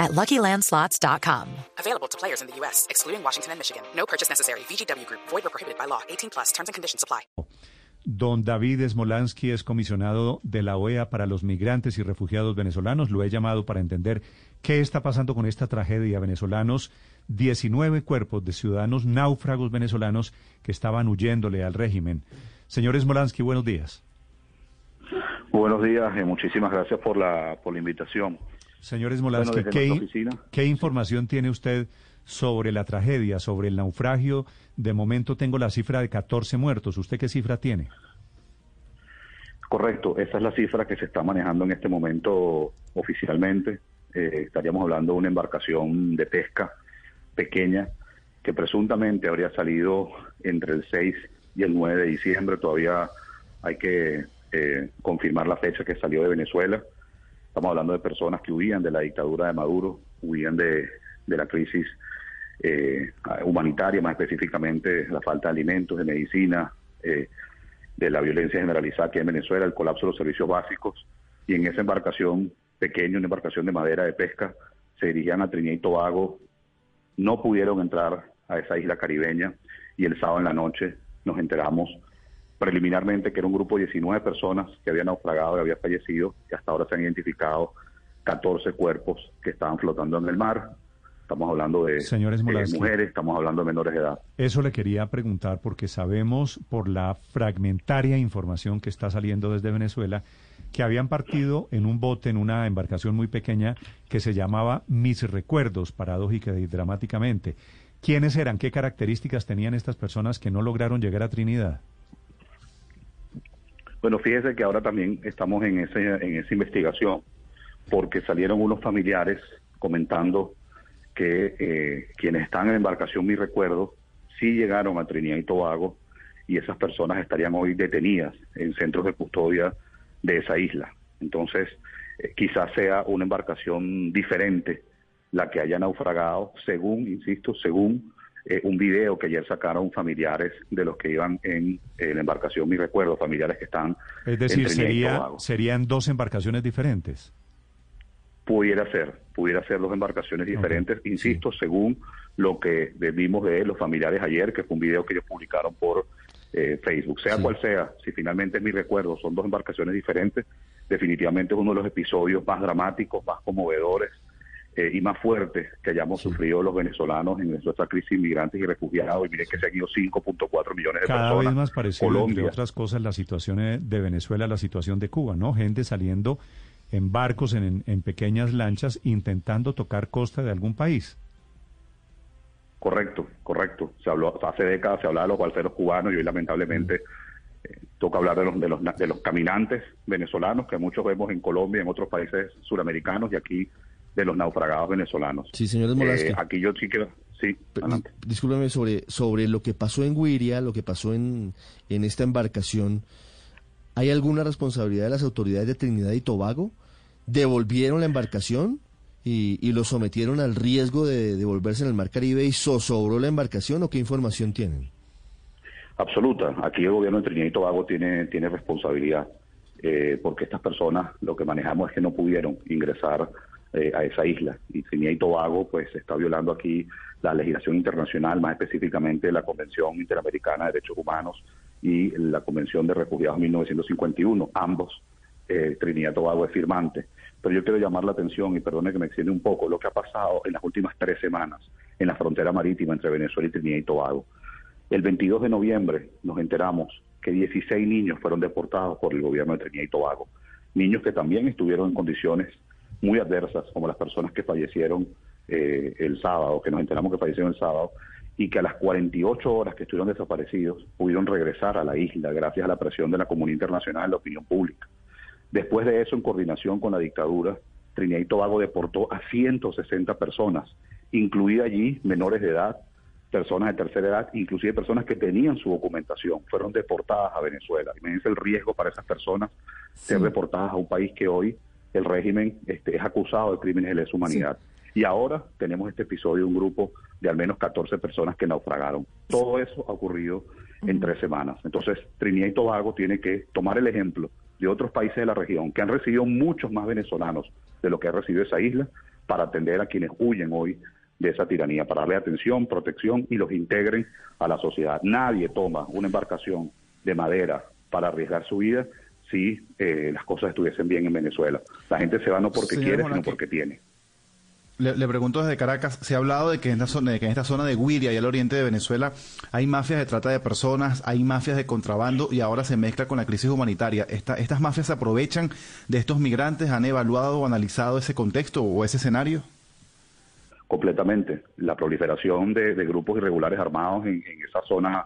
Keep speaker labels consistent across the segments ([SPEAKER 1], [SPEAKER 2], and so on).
[SPEAKER 1] at LuckyLandSlots.com.
[SPEAKER 2] Available to players in the U.S., excluding Washington and Michigan. No purchase necessary. VGW Group. Void or prohibited by law. 18 plus. Terms and conditions apply.
[SPEAKER 3] Don David Smolansky es comisionado de la OEA para los migrantes y refugiados venezolanos. Lo he llamado para entender qué está pasando con esta tragedia venezolanos. 19 cuerpos de ciudadanos náufragos venezolanos que estaban huyéndole al régimen. Señor Smolansky, buenos días.
[SPEAKER 4] Buenos días, eh, muchísimas gracias por la, por la invitación.
[SPEAKER 3] Señor Smolansky,
[SPEAKER 4] Bueno, desde
[SPEAKER 3] ¿qué,
[SPEAKER 4] nuestra oficina.
[SPEAKER 3] qué información tiene usted sobre la tragedia, sobre el naufragio? De momento tengo la cifra de 14 muertos. ¿Usted qué cifra tiene?
[SPEAKER 4] Correcto, esa es la cifra que se está manejando en este momento oficialmente. Eh, estaríamos hablando de una embarcación de pesca pequeña que presuntamente habría salido entre el 6 y el 9 de diciembre. Todavía hay que eh, confirmar la fecha que salió de Venezuela. Estamos hablando de personas que huían de la dictadura de Maduro, huían de, de la crisis eh, humanitaria, más específicamente la falta de alimentos, de medicina, eh, de la violencia generalizada aquí en Venezuela, el colapso de los servicios básicos. Y en esa embarcación pequeña, una embarcación de madera de pesca, se dirigían a Trinidad y Tobago. No pudieron entrar a esa isla caribeña y el sábado en la noche nos enteramos preliminarmente que era un grupo de 19 personas que habían naufragado y habían fallecido y hasta ahora se han identificado 14 cuerpos que estaban flotando en el mar. Estamos hablando de
[SPEAKER 3] Señor
[SPEAKER 4] eh, mujeres, estamos hablando de menores de edad.
[SPEAKER 3] Eso le quería preguntar porque sabemos por la fragmentaria información que está saliendo desde Venezuela que habían partido en un bote, en una embarcación muy pequeña que se llamaba Mis Recuerdos, paradójica y dramáticamente. ¿Quiénes eran? ¿Qué características tenían estas personas que no lograron llegar a Trinidad?
[SPEAKER 4] Bueno, fíjese que ahora también estamos en, ese, en esa investigación porque salieron unos familiares comentando que eh, quienes están en embarcación, mi recuerdo, sí llegaron a Trinidad y Tobago y esas personas estarían hoy detenidas en centros de custodia de esa isla. Entonces, eh, quizás sea una embarcación diferente la que haya naufragado, según, insisto, según eh, un video que ayer sacaron familiares de los que iban en, eh, la embarcación, mi recuerdo, familiares que están
[SPEAKER 3] Es decir, sería, serían dos embarcaciones diferentes.
[SPEAKER 4] Pudiera ser, pudiera ser dos embarcaciones diferentes, insisto, según lo que vimos de los familiares ayer, que fue un video que ellos publicaron por eh, Facebook. Sea
[SPEAKER 3] Sí.
[SPEAKER 4] cual sea, si finalmente es mi recuerdo, son dos embarcaciones diferentes, definitivamente es uno de los episodios más dramáticos, más conmovedores eh, y más fuertes que hayamos sufrido los venezolanos en nuestra crisis inmigrantes y refugiados. Y miren que se han ido 5.4 millones de
[SPEAKER 3] Cada
[SPEAKER 4] personas.
[SPEAKER 3] vez más parecido, entre
[SPEAKER 4] Colombia.
[SPEAKER 3] otras cosas, la situación de Venezuela, la situación de Cuba, ¿no? Gente saliendo en barcos, en, en pequeñas lanchas, intentando tocar costa de algún país.
[SPEAKER 4] Correcto, correcto. Se habló hace décadas se hablaba de los balseros cubanos y hoy lamentablemente eh, toca hablar de los, de los de los caminantes venezolanos que muchos vemos en Colombia, en otros países suramericanos y aquí de los naufragados venezolanos.
[SPEAKER 5] Sí, señor Smolansky.
[SPEAKER 4] Eh, aquí yo sí quiero, sí, adelante.
[SPEAKER 5] Discúlpeme sobre, sobre lo que pasó en Guiria, lo que pasó en, en esta embarcación. ¿Hay alguna responsabilidad de las autoridades de Trinidad y Tobago? ¿Devolvieron la embarcación y, y lo sometieron al riesgo de devolverse en el Mar Caribe y zozobró la embarcación o qué información tienen?
[SPEAKER 4] Absoluta. Aquí el gobierno de Trinidad y Tobago tiene, tiene responsabilidad, eh, porque estas personas lo que manejamos es que no pudieron ingresar eh, a esa isla. Y Trinidad y Tobago pues está violando aquí la legislación internacional, más específicamente la Convención Interamericana de Derechos Humanos y la Convención de Refugiados 1951. Ambos, eh, Trinidad y Tobago es firmante. Pero yo quiero llamar la atención, y perdone que me extiende un poco, lo que ha pasado en las últimas tres semanas en la frontera marítima entre Venezuela y Trinidad y Tobago. El 22 de noviembre nos enteramos que 16 niños fueron deportados por el gobierno de Trinidad y Tobago. Niños que también estuvieron en condiciones muy adversas, como las personas que fallecieron eh, el sábado, que nos enteramos que fallecieron el sábado, y que a las 48 horas que estuvieron desaparecidos pudieron regresar a la isla gracias a la presión de la comunidad internacional y la opinión pública. Después de eso, en coordinación con la dictadura, Trinidad y Tobago deportó a 160 personas, incluida allí menores de edad, personas de tercera edad, inclusive personas que tenían su documentación, fueron deportadas a Venezuela. Imagínense el riesgo para esas personas ser deportadas a un país que hoy el régimen este, es acusado de crímenes de lesa humanidad. Y ahora tenemos este episodio de un grupo de al menos 14 personas que naufragaron. Todo eso ha ocurrido en tres semanas. Entonces, Trinidad y Tobago tiene que tomar el ejemplo de otros países de la región que han recibido muchos más venezolanos de lo que ha recibido esa isla para atender a quienes huyen hoy de esa tiranía, para darle atención, protección y los integren a la sociedad. Nadie toma una embarcación de madera para arriesgar su vida si eh, las cosas estuviesen bien en Venezuela. La gente se va no porque quiere, sino porque tiene.
[SPEAKER 6] Le, pregunto desde Caracas, se ha hablado de que, en esta zona, de que en esta zona de Guiria y al oriente de Venezuela hay mafias de trata de personas, hay mafias de contrabando y ahora se mezcla con la crisis humanitaria. ¿Estas mafias se aprovechan de estos migrantes? ¿Han evaluado o analizado ese contexto o ese escenario?
[SPEAKER 4] completamente. La proliferación de, grupos irregulares armados en, esa zona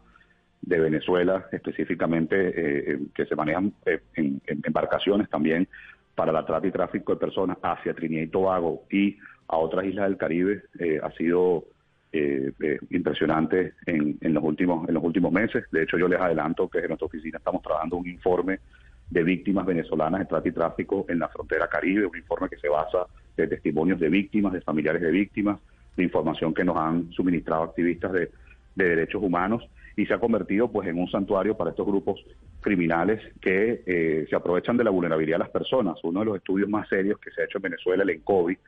[SPEAKER 4] de Venezuela, específicamente eh, eh, que se manejan eh, en, embarcaciones también para la trata y tráfico de personas hacia Trinidad y Tobago y a otras islas del Caribe, ha sido impresionante en, en, los últimos en los últimos meses. De hecho, yo les adelanto que en nuestra oficina estamos trabajando un informe de víctimas venezolanas de trata y tráfico en la frontera Caribe, un informe que se basa de testimonios de víctimas, de familiares de víctimas, de información que nos han suministrado activistas de, derechos humanos y se ha convertido pues en un santuario para estos grupos criminales que eh, se aprovechan de la vulnerabilidad de las personas. Uno de los estudios más serios que se ha hecho en Venezuela, el ENCOVI,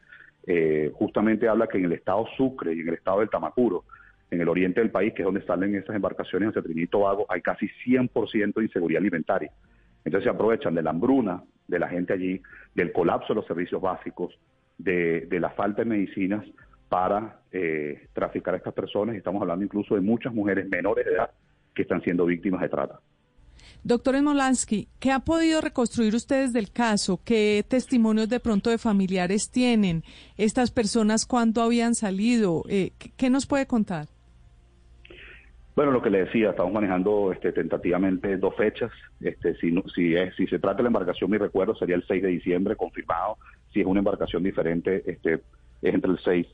[SPEAKER 4] eh, justamente habla que en el estado Sucre y en el estado del Tamacuro, en el oriente del país, que es donde salen esas embarcaciones hacia Trinidad y hay casi 100% de inseguridad alimentaria. Entonces se aprovechan de la hambruna de la gente allí, del colapso de los servicios básicos, de, la falta de medicinas para eh, traficar a estas personas. Estamos hablando incluso de muchas mujeres menores de edad que están siendo víctimas de trata.
[SPEAKER 7] Doctor Smolansky, ¿qué ha podido reconstruir ustedes del caso? ¿Qué testimonios de pronto de familiares tienen? ¿Estas personas cuándo habían salido? Eh, ¿Qué nos puede contar?
[SPEAKER 4] Bueno, lo que le decía, estamos manejando este, tentativamente dos fechas. Este, si, si, es, si se trata de la embarcación, mi recuerdo sería el 6 de diciembre, confirmado. Si es una embarcación diferente, este, es entre el 6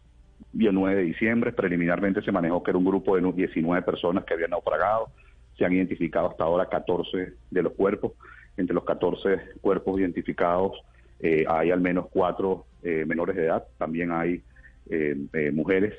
[SPEAKER 4] y el 9 de diciembre. Preliminarmente se manejó que era un grupo de 19 personas que habían naufragado. Se han identificado hasta ahora 14 de los cuerpos. Entre los 14 cuerpos identificados eh, hay al menos cuatro eh, menores de edad. También hay eh, mujeres.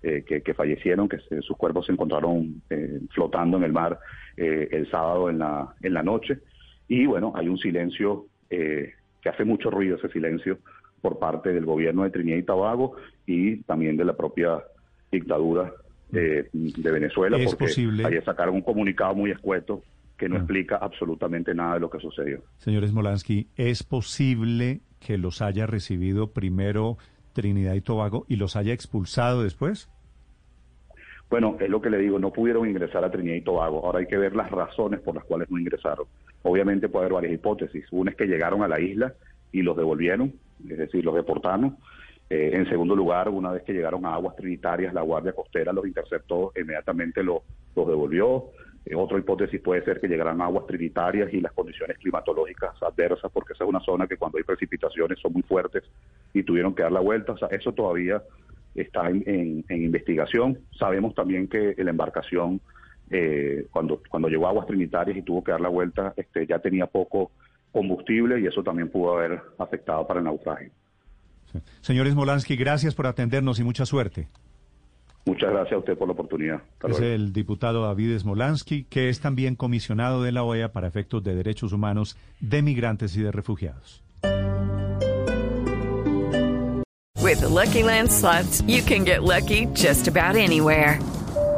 [SPEAKER 4] Que, fallecieron, que sus cuerpos se encontraron flotando en el mar el sábado en la, en la noche. Y bueno, hay un silencio que hace mucho ruido, ese silencio, por parte del gobierno de Trinidad y Tobago y también de la propia dictadura de Venezuela,
[SPEAKER 3] ¿Es
[SPEAKER 4] porque
[SPEAKER 3] posible?
[SPEAKER 4] ahí sacaron un comunicado muy escueto que no ah. explica absolutamente nada de lo que sucedió.
[SPEAKER 3] Señor Smolansky, ¿es posible que los haya recibido primero Trinidad y Tobago y los haya expulsado después?
[SPEAKER 4] Bueno, es lo que le digo, no pudieron ingresar a Trinidad y Tobago. Ahora hay que ver las razones por las cuales no ingresaron. Obviamente puede haber varias hipótesis. Una es que llegaron a la isla y los devolvieron, es decir, los deportaron. Eh, en segundo lugar, una vez que llegaron a aguas trinitarias, la Guardia Costera los interceptó, inmediatamente los devolvió. Eh, otra hipótesis puede ser que llegaran aguas trinitarias y las condiciones climatológicas adversas, porque esa es una zona que cuando hay precipitaciones son muy fuertes y tuvieron que dar la vuelta. Eso todavía está en, investigación. Sabemos también que la embarcación, eh, cuando, cuando llegó a aguas trinitarias y tuvo que dar la vuelta, este, ya tenía poco combustible y eso también pudo haber afectado para el naufragio.
[SPEAKER 3] Señor Smolansky, gracias por atendernos y mucha suerte.
[SPEAKER 4] Muchas gracias a usted por la oportunidad.
[SPEAKER 3] es el diputado David Smolansky, que es también comisionado de la OEA para efectos de derechos humanos de migrantes y de refugiados.
[SPEAKER 8] With the Lucky Land slots, you can get lucky just about anywhere.